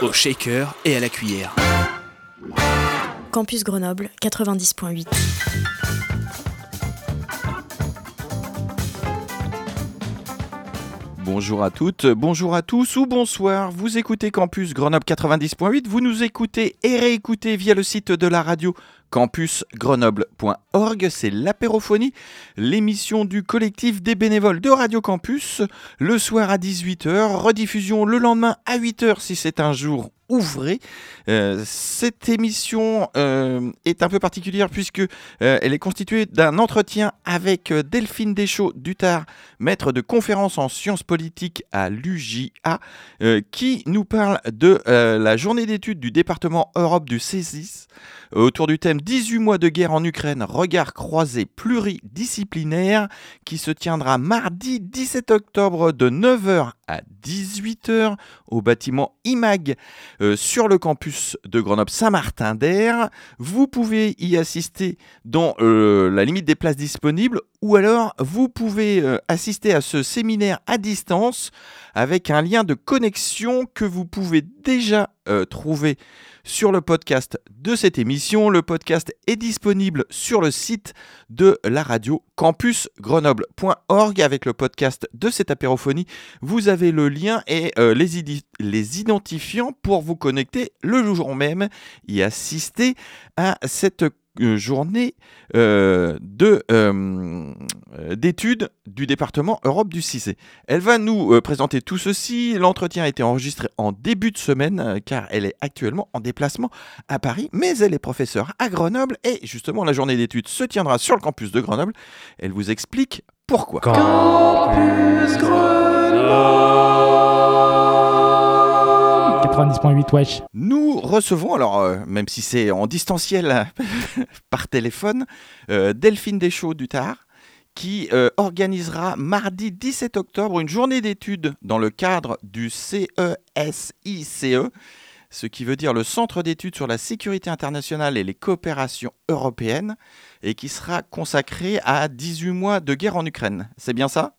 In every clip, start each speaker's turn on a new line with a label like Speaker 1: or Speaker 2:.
Speaker 1: Au shaker et à la cuillère.
Speaker 2: Campus Grenoble 90.8.
Speaker 3: Bonjour à toutes, bonjour à tous ou bonsoir. Vous écoutez Campus Grenoble 90.8. Vous nous écoutez et réécoutez via le site de la radio campusgrenoble.org. C'est l'apérophonie, l'émission du collectif des bénévoles de Radio Campus. Le soir à 18h, rediffusion le lendemain à 8h si c'est un jour ouvré. Euh, cette émission euh, est un peu particulière puisque euh, elle est constituée d'un entretien avec Delphine Deschaux Dutard, maître de conférence en sciences politiques à l'UJA, qui nous parle de la journée d'études du département Europe du CESIS autour du thème 18 mois de guerre en Ukraine, regard croisé pluridisciplinaire qui se tiendra mardi 17 octobre de 9h à 18h au bâtiment IMAG euh, sur le campus de Grenoble-Saint-Martin-d'Air. Vous pouvez y assister dans euh, la limite des places disponibles ou alors vous pouvez euh, assister à ce séminaire à distance avec un lien de connexion que vous pouvez déjà trouver sur le podcast de cette émission. Le podcast est disponible sur le site de la radio campusgrenoble.org avec le podcast de cette apérophonie. Vous avez le lien et euh, les, les identifiants pour vous connecter le jour même et assister à cette journée euh, de, euh, euh, d'études du département Europe du CICE. Elle va nous euh, présenter tout ceci. L'entretien a été enregistré en début de semaine euh, car elle est actuellement en déplacement à Paris, mais elle est professeure à Grenoble et justement la journée d'études se tiendra sur le campus de Grenoble. Elle vous explique pourquoi.
Speaker 4: Campus Grenoble
Speaker 5: 90.8 wesh.
Speaker 3: Nous recevons, alors euh, même si c'est en distanciel par téléphone, euh, Delphine Deschaux Dutard qui euh, organisera mardi 17 octobre une journée d'études dans le cadre du CESICE, ce qui veut dire le Centre d'études sur la sécurité internationale et les coopérations européennes, et qui sera consacré à 18 mois de guerre en Ukraine. C'est bien ça?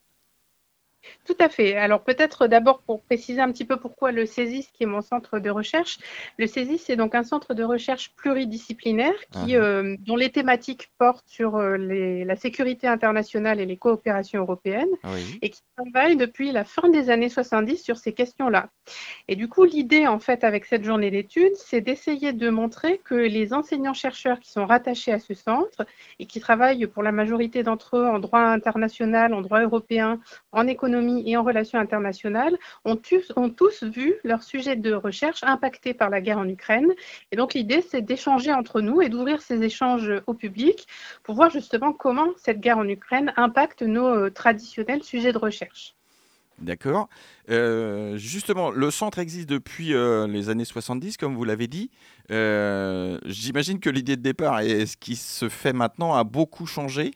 Speaker 6: Tout à fait. Alors peut-être d'abord pour préciser un petit peu pourquoi le CESIS, qui est mon centre de recherche. Le CESIS, c'est donc un centre de recherche pluridisciplinaire qui,
Speaker 3: Mhm.
Speaker 6: euh, dont les thématiques portent sur euh, les- la sécurité internationale et les coopérations européennes
Speaker 3: Oui.
Speaker 6: et qui travaille depuis la fin des années 70 sur ces questions-là. Et du coup, l'idée, en fait, avec cette journée d'études, c'est d'essayer de montrer que les enseignants-chercheurs qui sont rattachés à ce centre et qui travaillent pour la majorité d'entre eux en droit international, en droit européen, en économie et en relations internationales, ont, tous- vu leur sujet de recherche impacté par la guerre en Ukraine. Et donc, l'idée, c'est d'échanger entre nous et d'ouvrir ces échanges au public pour voir justement comment cette guerre en Ukraine impacte nos euh, traditionnels sujets de recherche.
Speaker 3: D'accord. Euh, justement, le centre existe depuis euh, les années 70, comme vous l'avez dit. J'imagine que l'idée de départ et ce qui se fait maintenant a beaucoup changé.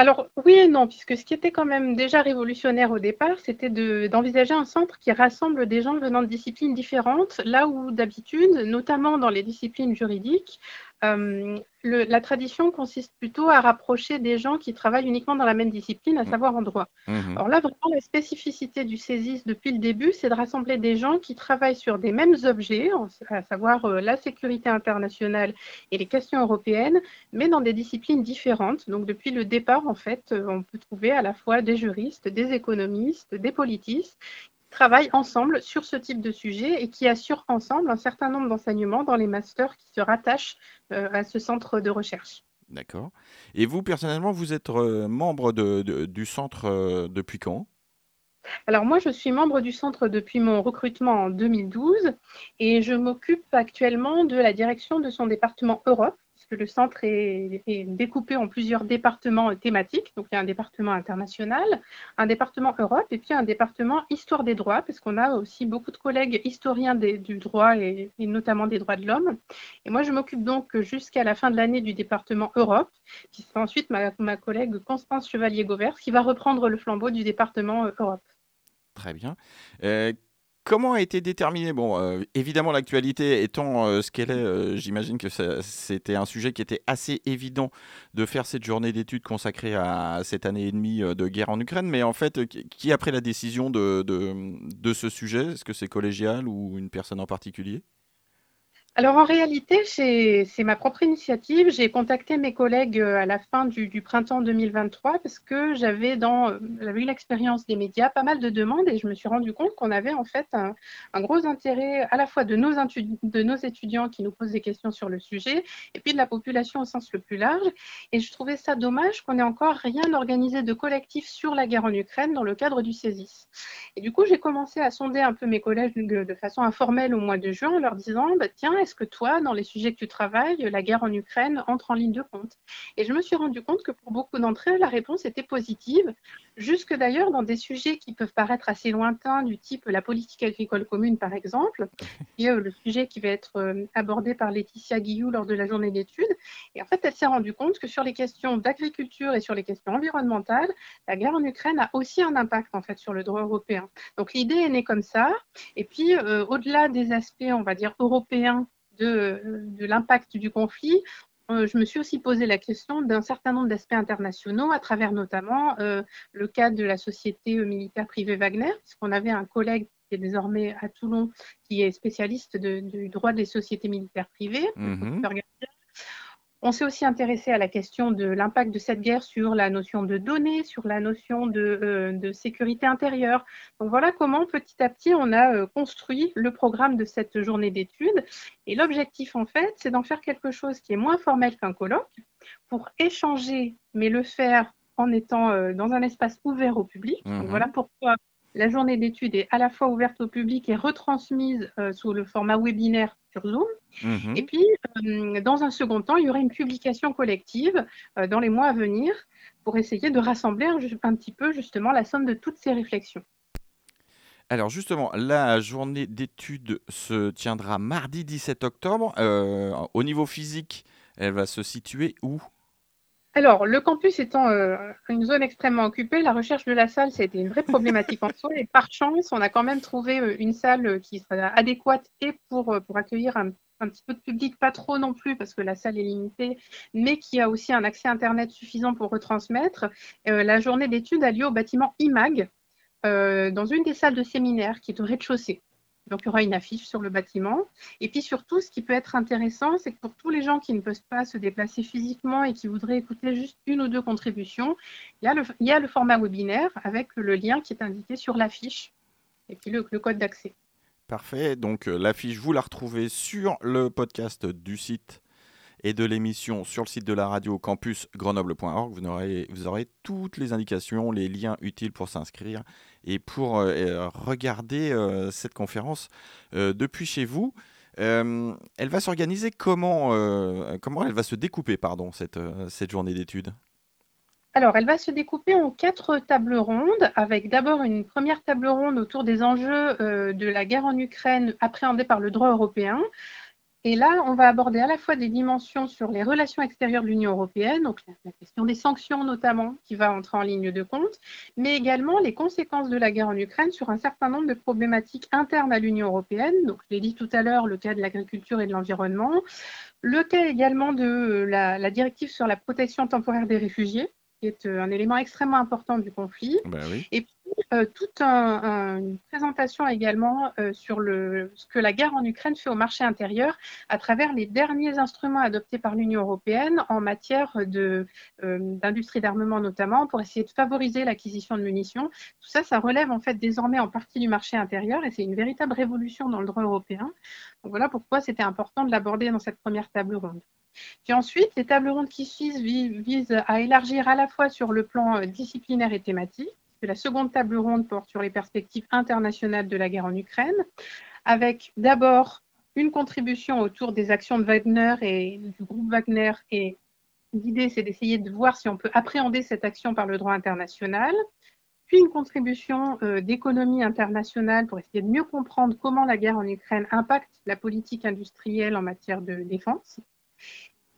Speaker 6: Alors oui et non, puisque ce qui était quand même déjà révolutionnaire au départ, c'était de- d'envisager un centre qui rassemble des gens venant de disciplines différentes, là où d'habitude, notamment dans les disciplines juridiques, euh, le- la tradition consiste plutôt à rapprocher des gens qui travaillent uniquement dans la même discipline, à
Speaker 3: Mm.
Speaker 6: savoir en droit.
Speaker 3: Mhm.
Speaker 6: Alors là, vraiment, la spécificité du CESIS depuis le début, c'est de rassembler des gens qui travaillent sur des mêmes objets, à savoir euh, la sécurité internationale et les questions européennes, mais dans des disciplines différentes. Donc depuis le départ, en fait, euh, on peut trouver à la fois des juristes, des économistes, des politistes travaillent ensemble sur ce type de sujet et qui assurent ensemble un certain nombre d'enseignements dans les masters qui se rattachent euh, à ce centre de recherche.
Speaker 3: D'accord. Et vous, personnellement, vous êtes euh, membre de- de- du centre euh, depuis quand?
Speaker 6: Alors moi, je suis membre du centre depuis mon recrutement en 2012 et je m'occupe actuellement de la direction de son département Europe, puisque le centre est, découpé en plusieurs départements thématiques. Donc il y a un département international, un département Europe et puis un département histoire des droits, parce qu'on a aussi beaucoup de collègues historiens du droit et, notamment des droits de l'homme. Et moi, je m'occupe donc jusqu'à la fin de l'année du département Europe, qui sera ensuite ma, collègue Constance Chevalier-Gauvert, qui va reprendre le flambeau du département Europe.
Speaker 3: Très bien. Euh, comment a été déterminé Bon, euh, évidemment, l'actualité étant euh, ce qu'elle est, euh, j'imagine que c'était un sujet qui était assez évident de faire cette journée d'études consacrée à cette année et demie de guerre en Ukraine. Mais en fait, qui a pris la décision de ce sujet? Est-ce que c'est collégial ou une personne en particulier?
Speaker 6: Alors en réalité, c'est ma propre initiative. J'ai contacté mes collègues euh, à la fin du, printemps 2023 parce que euh, j'avais eu l'expérience des médias, pas mal de demandes et je me suis rendu compte qu'on avait en fait un, gros intérêt à la fois de nos, étudiants qui nous posent des questions sur le sujet et puis de la population au sens le plus large. Et je trouvais ça dommage qu'on ait encore rien organisé de collectif sur la guerre en Ukraine dans le cadre du CESIS. Et du coup, j'ai commencé à sonder un peu mes collègues de façon informelle au mois de juin en leur disant bah, tiens, est-ce que toi, dans les sujets que tu travailles, la guerre en Ukraine entre en ligne de compte? Et je me suis rendu compte que pour beaucoup d'entre elles, la réponse était positive, jusque d'ailleurs dans des sujets qui peuvent paraître assez lointains, du type la politique agricole commune, par exemple, qui est le sujet qui va être euh, abordé par Laetitia Guillou lors de la journée d'études. Et en fait, elle s'est rendue compte que sur les questions d'agriculture et sur les questions environnementales, la guerre en Ukraine a aussi un impact en fait sur le droit européen. Donc l'idée est née comme ça. Et puis, euh, au-delà des aspects, on va dire, européens de, de l'impact du conflit, euh, je me suis aussi posé la question d'un certain nombre d'aspects internationaux, à travers notamment euh, le cas de la société militaire privée Wagner, puisqu'on avait un collègue qui est désormais à Toulon, qui est spécialiste de, du droit des sociétés militaires privées. Mm -hmm. On s'est aussi intéressé à la question de l'impact de cette guerre sur la notion de données, sur la notion de, euh, de, sécurité intérieure. Donc voilà comment petit à petit on a euh, construit le programme de cette journée d'études. Et l'objectif en fait, c'est d'en faire quelque chose qui est moins formel qu'un colloque pour échanger, mais le faire en étant euh, dans un espace ouvert au public. Mmh. Donc voilà pourquoi la journée d'études est à la fois ouverte au public et retransmise euh, sous le format webinaire sur Zoom. Mmh. Et puis, euh, dans un second temps, il y aurait une publication collective euh, dans les mois à venir pour essayer de rassembler un, un, petit peu justement la somme de toutes ces réflexions.
Speaker 3: Alors justement, la journée d'études se tiendra mardi 17 octobre. au niveau physique, elle va se situer où?
Speaker 6: Alors, le campus étant euh, une zone extrêmement occupée, la recherche de la salle, c'était une vraie problématique en soi. Et par chance, on a quand même trouvé euh, une salle qui serait adéquate et pour, euh, accueillir un, petit peu de public, pas trop non plus parce que la salle est limitée, mais qui a aussi un accès Internet suffisant pour retransmettre. Euh, la journée d'études a lieu au bâtiment IMAG, euh, dans une des salles de séminaire qui est au rez-de-chaussée. Donc, il y aura une affiche sur le bâtiment. Et puis surtout, ce qui peut être intéressant, c'est que pour tous les gens qui ne peuvent pas se déplacer physiquement et qui voudraient écouter juste une ou deux contributions, il y a le, format webinaire avec le lien qui est indiqué sur l'affiche et puis le, le code d'accès.
Speaker 3: Parfait. Donc, euh, l'affiche, vous la retrouvez sur le podcast du site et de l'émission sur le site de la radio campus grenoble.org. Vous aurez, vous aurez toutes les indications, les liens utiles pour s'inscrire et pour euh, regarder euh, cette conférence euh, depuis chez vous. elle va s'organiser comment, comment elle va se découper, pardon, cette, journée d'études?
Speaker 6: Alors, elle va se découper en quatre tables rondes, avec d'abord une première table ronde autour des enjeux euh, de la guerre en Ukraine appréhendés par le droit européen. Et là, on va aborder à la fois des dimensions sur les relations extérieures de l'Union européenne, donc la question des sanctions notamment, qui va entrer en ligne de compte, mais également les conséquences de la guerre en Ukraine sur un certain nombre de problématiques internes à l'Union européenne. Donc, je l'ai dit tout à l'heure, le cas de l'agriculture et de l'environnement, le cas également de la, la directive sur la protection temporaire des réfugiés, qui est un élément extrêmement important du conflit.
Speaker 3: Ben oui.
Speaker 6: Et puis, euh, toute un, un, une présentation également euh, sur ce que la guerre en Ukraine fait au marché intérieur à travers les derniers instruments adoptés par l'Union européenne en matière d'industrie euh, d'armement notamment pour essayer de favoriser l'acquisition de munitions. Tout ça, ça relève en fait désormais en partie du marché intérieur et c'est une véritable révolution dans le droit européen. Donc voilà pourquoi c'était important de l'aborder dans cette première table ronde. Puis ensuite, les tables rondes qui suivent visent à élargir à la fois sur le plan disciplinaire et thématique. La seconde table ronde porte sur les perspectives internationales de la guerre en Ukraine, avec d'abord une contribution autour des actions de Wagner et du groupe Wagner. Et l'idée, c'est d'essayer de voir si on peut appréhender cette action par le droit international. Puis une contribution euh, d'économie internationale pour essayer de mieux comprendre comment la guerre en Ukraine impacte la politique industrielle en matière de défense.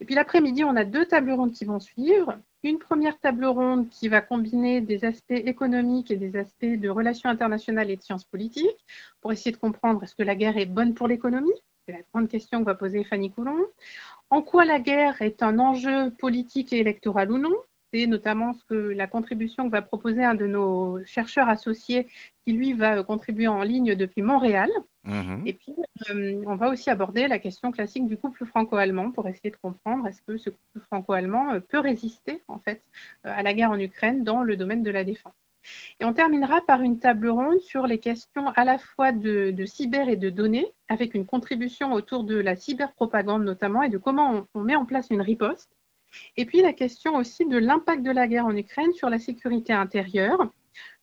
Speaker 6: Et puis l'après-midi, on a deux tables rondes qui vont suivre. Une première table ronde qui va combiner des aspects économiques et des aspects de relations internationales et de sciences politiques pour essayer de comprendre est-ce que la guerre est bonne pour l'économie C'est la grande question que va poser Fanny Coulon. En quoi la guerre est un enjeu politique et électoral ou non? C'est notamment ce que la contribution que va proposer un de nos chercheurs associés qui, lui, va contribuer en ligne depuis Montréal. Mhm. Et puis, euh, on va aussi aborder la question classique du couple franco-allemand pour essayer de comprendre est-ce que ce couple franco-allemand euh, peut résister, en fait, euh, à la guerre en Ukraine dans le domaine de la défense. Et on terminera par une table ronde sur les questions à la fois de, cyber et de données, avec une contribution autour de la cyberpropagande notamment et de comment on met en place une riposte et puis la question aussi de l'impact de la guerre en Ukraine sur la sécurité intérieure,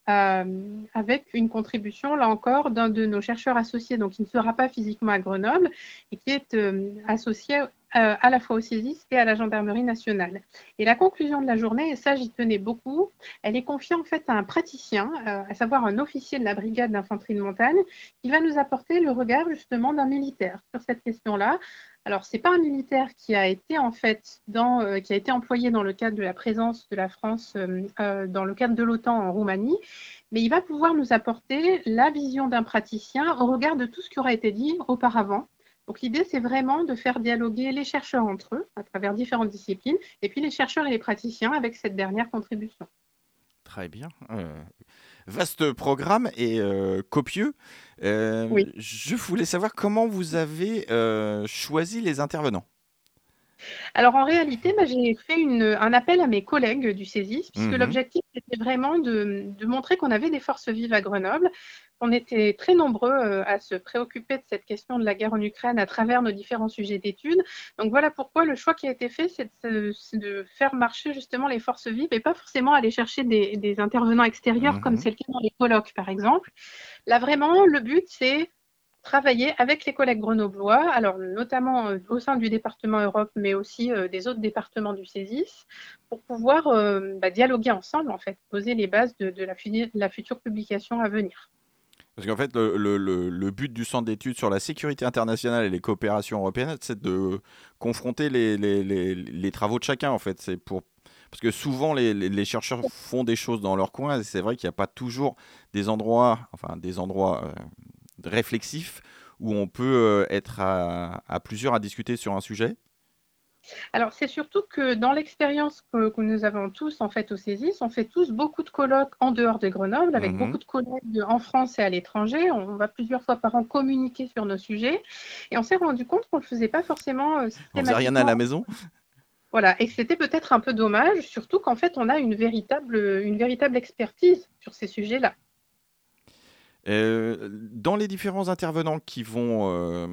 Speaker 6: euh, avec une contribution, là encore, d'un de nos chercheurs associés, donc qui ne sera pas physiquement à Grenoble, et qui est euh, associé euh, à la fois au CESIS et à la Gendarmerie nationale. Et la conclusion de la journée, et ça j'y tenais beaucoup, elle est confiée en fait à un praticien, à savoir un officier de la brigade d'infanterie de montagne, qui va nous apporter le regard justement d'un militaire sur cette question-là, alors, ce n'est pas un militaire qui a été en fait dans, euh, qui a été employé dans le cadre de la présence de la France euh, euh, dans le cadre de l'OTAN en Roumanie, mais il va pouvoir nous apporter la vision d'un praticien au regard de tout ce qui aura été dit auparavant. Donc l'idée, c'est vraiment de faire dialoguer les chercheurs entre eux à travers différentes disciplines, et puis les chercheurs et les praticiens avec cette dernière contribution.
Speaker 3: Très bien vaste programme et euh, copieux. Euh, je voulais savoir comment vous avez euh, choisi les intervenants.
Speaker 6: Alors en réalité, bah, j'ai fait un appel à mes collègues du CESIS, puisque mhm. l'objectif était vraiment de, montrer qu'on avait des forces vives à Grenoble, on était très nombreux euh, à se préoccuper de cette question de la guerre en Ukraine à travers nos différents sujets d'études. Donc voilà pourquoi le choix qui a été fait, c'est de, faire marcher justement les forces vives et pas forcément aller chercher des, intervenants extérieurs comme mhm. c'est le cas dans les colloques par exemple. Là vraiment, le but c'est travailler avec les collègues grenoblois, alors notamment euh, au sein du département Europe, mais aussi euh, des autres départements du CESIS, pour pouvoir bah, dialoguer ensemble, en fait, poser les bases de, la, future publication à venir.
Speaker 3: Parce qu'en fait, le, but du centre d'études sur la sécurité internationale et les coopérations européennes, c'est de confronter les, travaux de chacun. En fait, c'est pour parce que souvent les, chercheurs font des choses dans leur coin. C'est vrai qu'il n'y a pas toujours des endroits, enfin des endroits euh, réflexifs où on peut euh, être à, plusieurs à discuter sur un sujet?
Speaker 6: Alors, c'est surtout que dans l'expérience que, nous avons tous en fait au CESIS, on fait tous beaucoup de colloques en dehors de Grenoble, avec mhm. beaucoup de collègues en France et à l'étranger. On va plusieurs fois par an communiquer sur nos sujets. Et on s'est rendu compte qu'on ne le faisait pas forcément.
Speaker 3: Euh, on faisait rien à la maison?
Speaker 6: voilà, et c'était peut-être un peu dommage, surtout qu'en fait, on a une véritable, une véritable expertise sur ces sujets-là.
Speaker 3: Euh, dans les différents intervenants qui vont euh,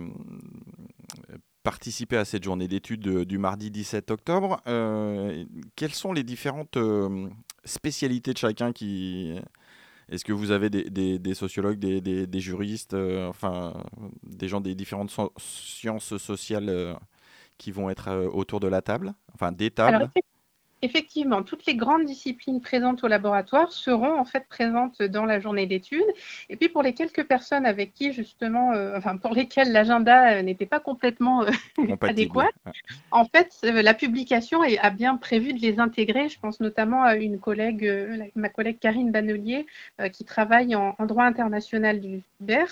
Speaker 3: participer à cette journée d'études du mardi 17 octobre. Euh, quelles sont les différentes euh, spécialités de chacun qui... Est-ce que vous avez des, sociologues, des, juristes, euh, enfin des gens des différentes sciences sociales qui vont être autour de la table, enfin des tables?
Speaker 6: Effectivement, toutes les grandes disciplines présentes au laboratoire seront en fait présentes dans la journée d'études. Et puis pour les quelques personnes avec qui justement, euh, enfin pour lesquelles l'agenda euh, n'était pas complètement euh, adéquat, en fait la publication a bien prévu de les intégrer. Je pense notamment à une collègue, ma collègue Karine Bannelier, qui travaille en, en, droit international du cyber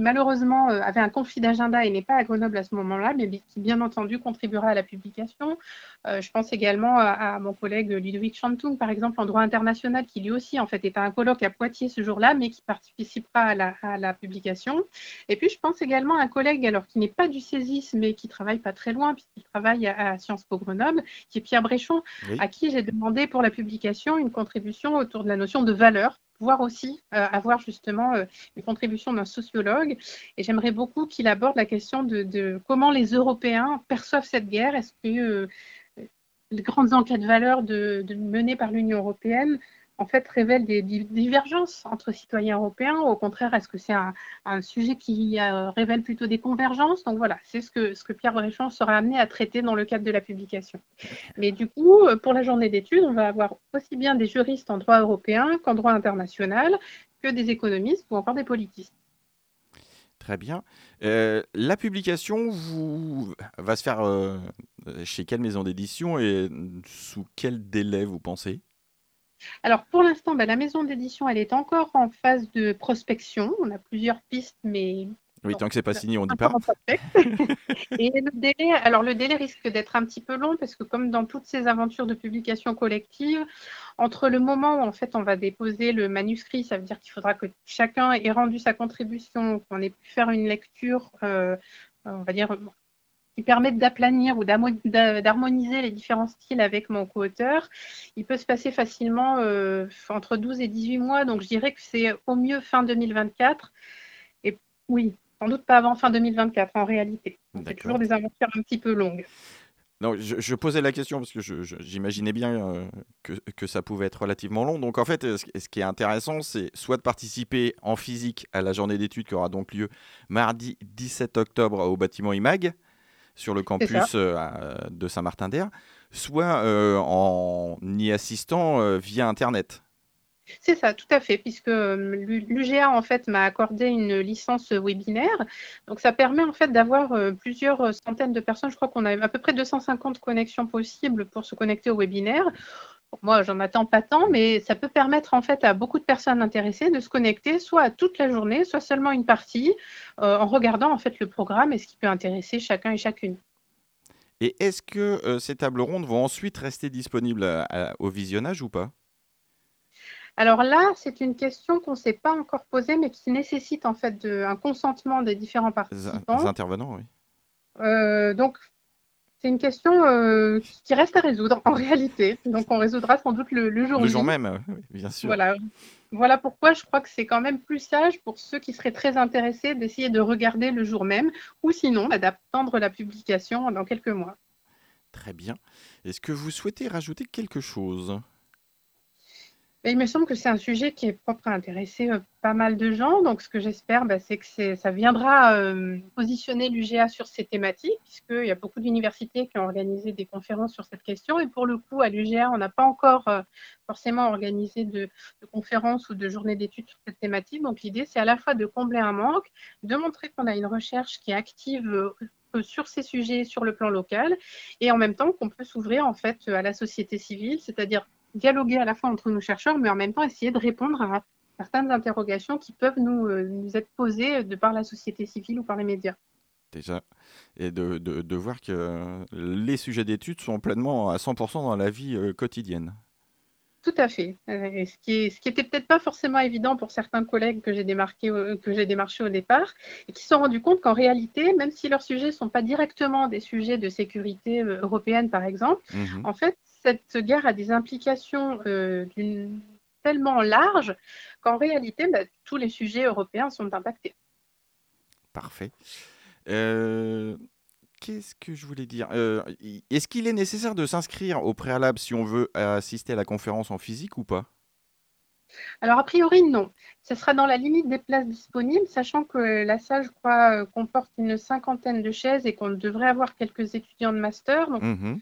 Speaker 6: qui malheureusement euh, avait un conflit d'agenda et n'est pas à Grenoble à ce moment-là, mais qui bien entendu contribuera à la publication. Euh, je pense également à, mon collègue Ludovic Chantung, par exemple, en droit international, qui lui aussi en fait est à un colloque à Poitiers ce jour-là, mais qui participera à la, publication. Et puis je pense également à un collègue, alors qui n'est pas du CESIS, mais qui travaille pas très loin, puisqu'il travaille à, Sciences Po Grenoble, qui est Pierre Bréchon, à qui j'ai demandé pour la publication une contribution autour de la notion de valeur pouvoir aussi euh, avoir justement euh, une contribution d'un sociologue. Et j'aimerais beaucoup qu'il aborde la question de, comment les Européens perçoivent cette guerre. Est-ce que euh, les grandes enquêtes de valeur de, menées par l'Union européenne en fait, révèle des divergences entre citoyens européens Au contraire, est-ce que c'est un, sujet qui euh, révèle plutôt des convergences? Donc voilà, c'est ce que, Pierre Bréchamp sera amené à traiter dans le cadre de la publication. Mais du coup, euh, pour la journée d'études, on va avoir aussi bien des juristes en droit européen qu'en droit international, que des économistes ou encore des politistes.
Speaker 3: Très bien. Euh, la publication va se faire chez quelle maison d'édition et sous quel délai vous pensez?
Speaker 6: Alors pour l'instant, bah, la maison d'édition, elle est encore en phase de prospection. On a plusieurs pistes, mais
Speaker 3: oui, tant que c'est pas signé, on dit pas.
Speaker 6: Et le délai, alors le délai risque d'être un petit peu long parce que comme dans toutes ces aventures de publication collective, entre le moment où en fait on va déposer le manuscrit, ça veut dire qu'il faudra que chacun ait rendu sa contribution, qu'on ait pu faire une lecture, euh, on va dire qui permettent d'aplanir ou d'harmoniser les différents styles avec mon co-auteur, il peut se passer facilement euh, entre 12 et 18 mois. Donc je dirais que c'est au mieux fin 2024. Et oui, sans doute pas avant fin 2024 en réalité. C'est toujours des aventures un petit peu longues.
Speaker 3: Non, je, posais la question parce que j'imaginais bien euh, que, que, ça pouvait être relativement long. Donc en fait, ce, qui est intéressant, c'est soit de participer en physique à la journée d'études qui aura donc lieu mardi 17 octobre au bâtiment IMAG, sur le campus euh, de Saint-Martin-d'Air, soit euh, en y assistant euh, via Internet.
Speaker 6: C'est ça, tout à fait, puisque l'UGA en fait m'a accordé une licence webinaire. Donc ça permet en fait d'avoir plusieurs centaines de personnes. Je crois qu'on a à peu près 250 connexions possibles pour se connecter au webinaire. Moi, j'en attends pas tant, mais ça peut permettre en fait à beaucoup de personnes intéressées de se connecter soit à toute la journée, soit seulement une partie, en regardant en fait le programme et ce qui peut intéresser chacun et chacune.
Speaker 3: Et est-ce que euh, ces tables rondes vont ensuite rester disponibles au visionnage ou pas?
Speaker 6: Alors là, c'est une question qu'on ne s'est pas encore posée, mais qui nécessite en fait un consentement des différents participants.
Speaker 3: Des intervenants, oui.
Speaker 6: Euh, donc, c'est une question euh, qui reste à résoudre en réalité. Donc, on résoudra sans doute le, le jour
Speaker 3: Le jour même, bien sûr.
Speaker 6: Voilà. Voilà pourquoi je crois que c'est quand même plus sage pour ceux qui seraient très intéressés d'essayer de regarder le jour même, ou sinon bah, d'attendre la publication dans quelques mois.
Speaker 3: Très bien. Est-ce que vous souhaitez rajouter quelque chose?
Speaker 6: Il me semble que c'est un sujet qui est propre à intéresser euh, pas mal de gens. Donc, ce que j'espère, bah, c'est que ça viendra euh, positionner l'UGA sur ces thématiques, puisqu'il y a beaucoup d'universités qui ont organisé des conférences sur cette question. Et pour le coup, à l'UGA, on n'a pas encore euh, forcément organisé de, conférences ou de journées d'études sur cette thématique. Donc, l'idée, c'est à la fois de combler un manque, de montrer qu'on a une recherche qui est active sur ces sujets sur le plan local et en même temps qu'on peut s'ouvrir en fait à la société civile, c'est-à-dire dialoguer à la fois entre nos chercheurs, mais en même temps essayer de répondre à certaines interrogations qui peuvent nous, euh, nous être posées de par la société civile ou par les médias.
Speaker 3: Déjà, et de, de, de voir que les sujets d'études sont pleinement à 100% dans la vie euh, quotidienne.
Speaker 6: Tout à fait. Euh, ce qui, est, ce qui peut-être pas forcément évident pour certains collègues que j'ai démarqué, que j'ai démarché au départ, et qui se sont rendus compte qu'en réalité, même si leurs sujets ne sont pas directement des sujets de sécurité européenne, par exemple, mmh en fait, cette guerre a des implications euh, tellement larges qu'en réalité, bah, tous les sujets européens sont impactés.
Speaker 3: Parfait. Euh, qu'est-ce que je voulais dire? Euh, Est-ce qu'il est nécessaire de s'inscrire au préalable si on veut assister à la conférence en physique ou pas?
Speaker 6: Alors, a priori, non. Ce sera dans la limite des places disponibles, sachant que la salle, je crois, comporte une cinquantaine de chaises et qu'on devrait avoir quelques étudiants de master. Donc, mmh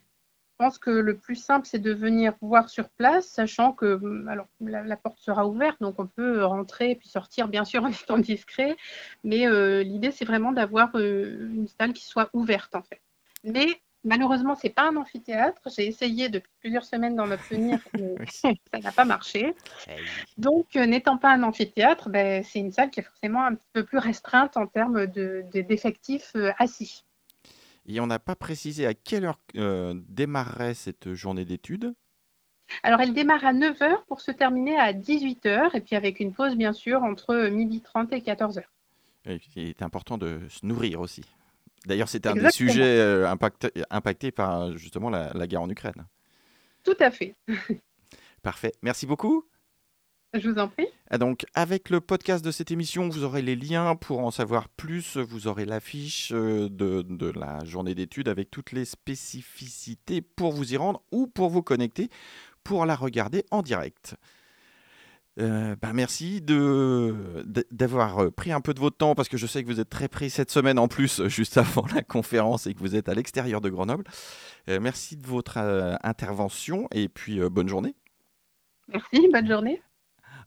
Speaker 6: pense que le plus simple, c'est de venir voir sur place, sachant que hum, alors, la, porte sera ouverte, donc on peut rentrer et puis sortir, bien sûr, en étant discret. Mais euh, l'idée, c'est vraiment d'avoir euh, une salle qui soit ouverte, en fait. Mais malheureusement, ce n'est pas un amphithéâtre. J'ai essayé depuis plusieurs semaines d'en obtenir, mais ça n'a pas marché. Donc, euh, n'étant pas un amphithéâtre, ben, c'est une salle qui est forcément un petit peu plus restreinte en termes d'effectifs de, assis.
Speaker 3: Et on n'a pas précisé à quelle heure euh, démarrerait cette journée d'études.
Speaker 6: Alors, elle démarre à 9h pour se terminer à 18h, et puis avec une pause, bien sûr, entre 12h30 et 14h.
Speaker 3: il est important de se nourrir aussi. D'ailleurs, c'est un des sujets euh, impactés par justement la guerre en Ukraine.
Speaker 6: Tout à fait.
Speaker 3: Parfait. Merci beaucoup.
Speaker 6: Je vous en prie.
Speaker 3: Ah, donc, avec le podcast de cette émission, vous aurez les liens pour en savoir plus. Vous aurez l'affiche euh, de, de, la journée d'études avec toutes les spécificités pour vous y rendre ou pour vous connecter pour la regarder en direct. Euh, bah, merci d'avoir euh, pris un peu de votre temps parce que je sais que vous êtes très pris cette semaine en plus, euh, juste avant la conférence et que vous êtes à l'extérieur de Grenoble. Euh, merci de votre euh, intervention et puis bonne journée.
Speaker 6: Merci, bonne journée.